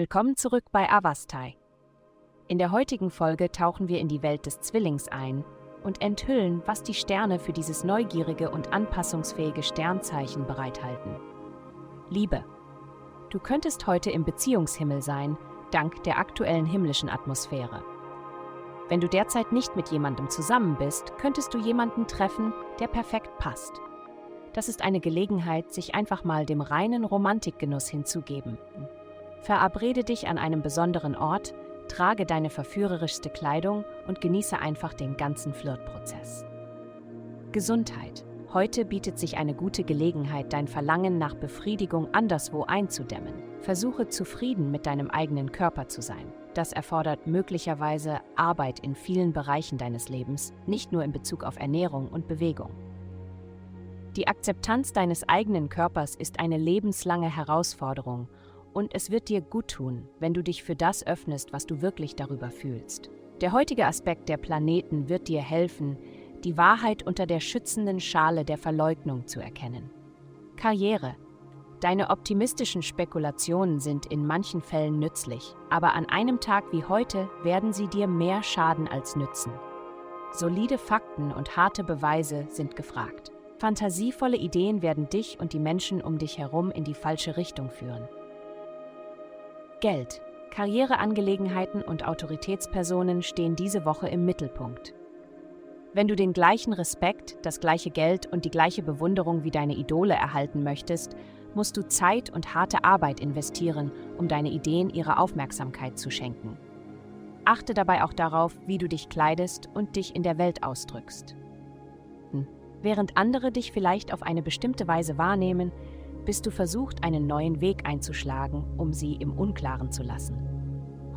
Willkommen zurück bei Avastai. In der heutigen Folge tauchen wir in die Welt des Zwillings ein und enthüllen, was die Sterne für dieses neugierige und anpassungsfähige Sternzeichen bereithalten. Liebe. Du könntest heute im Beziehungshimmel sein, dank der aktuellen himmlischen Atmosphäre. Wenn du derzeit nicht mit jemandem zusammen bist, könntest du jemanden treffen, der perfekt passt. Das ist eine Gelegenheit, sich einfach mal dem reinen Romantikgenuss hinzugeben. Verabrede dich an einem besonderen Ort, trage deine verführerischste Kleidung und genieße einfach den ganzen Flirtprozess. Gesundheit. Heute bietet sich eine gute Gelegenheit, dein Verlangen nach Befriedigung anderswo einzudämmen. Versuche zufrieden mit deinem eigenen Körper zu sein. Das erfordert möglicherweise Arbeit in vielen Bereichen deines Lebens, nicht nur in Bezug auf Ernährung und Bewegung. Die Akzeptanz deines eigenen Körpers ist eine lebenslange Herausforderung und es wird dir gut tun, wenn du dich für das öffnest, was du wirklich darüber fühlst. Der heutige Aspekt der Planeten wird dir helfen, die Wahrheit unter der schützenden Schale der Verleugnung zu erkennen. Karriere. Deine optimistischen Spekulationen sind in manchen Fällen nützlich, aber an einem Tag wie heute werden sie dir mehr schaden als nützen. Solide Fakten und harte Beweise sind gefragt. Fantasievolle Ideen werden dich und die Menschen um dich herum in die falsche Richtung führen. Geld. Karriereangelegenheiten und Autoritätspersonen stehen diese Woche im Mittelpunkt. Wenn du den gleichen Respekt, das gleiche Geld und die gleiche Bewunderung wie deine Idole erhalten möchtest, musst du Zeit und harte Arbeit investieren, um deine Ideen ihre Aufmerksamkeit zu schenken. Achte dabei auch darauf, wie du dich kleidest und dich in der Welt ausdrückst. Hm. Während andere dich vielleicht auf eine bestimmte Weise wahrnehmen, bist du versucht, einen neuen Weg einzuschlagen, um sie im Unklaren zu lassen.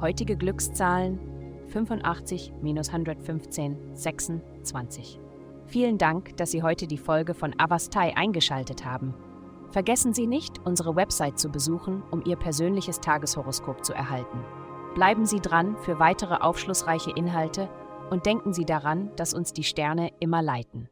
Heutige Glückszahlen 85 115 26. Vielen Dank, dass Sie heute die Folge von Avastai eingeschaltet haben. Vergessen Sie nicht, unsere Website zu besuchen, um Ihr persönliches Tageshoroskop zu erhalten. Bleiben Sie dran für weitere aufschlussreiche Inhalte und denken Sie daran, dass uns die Sterne immer leiten.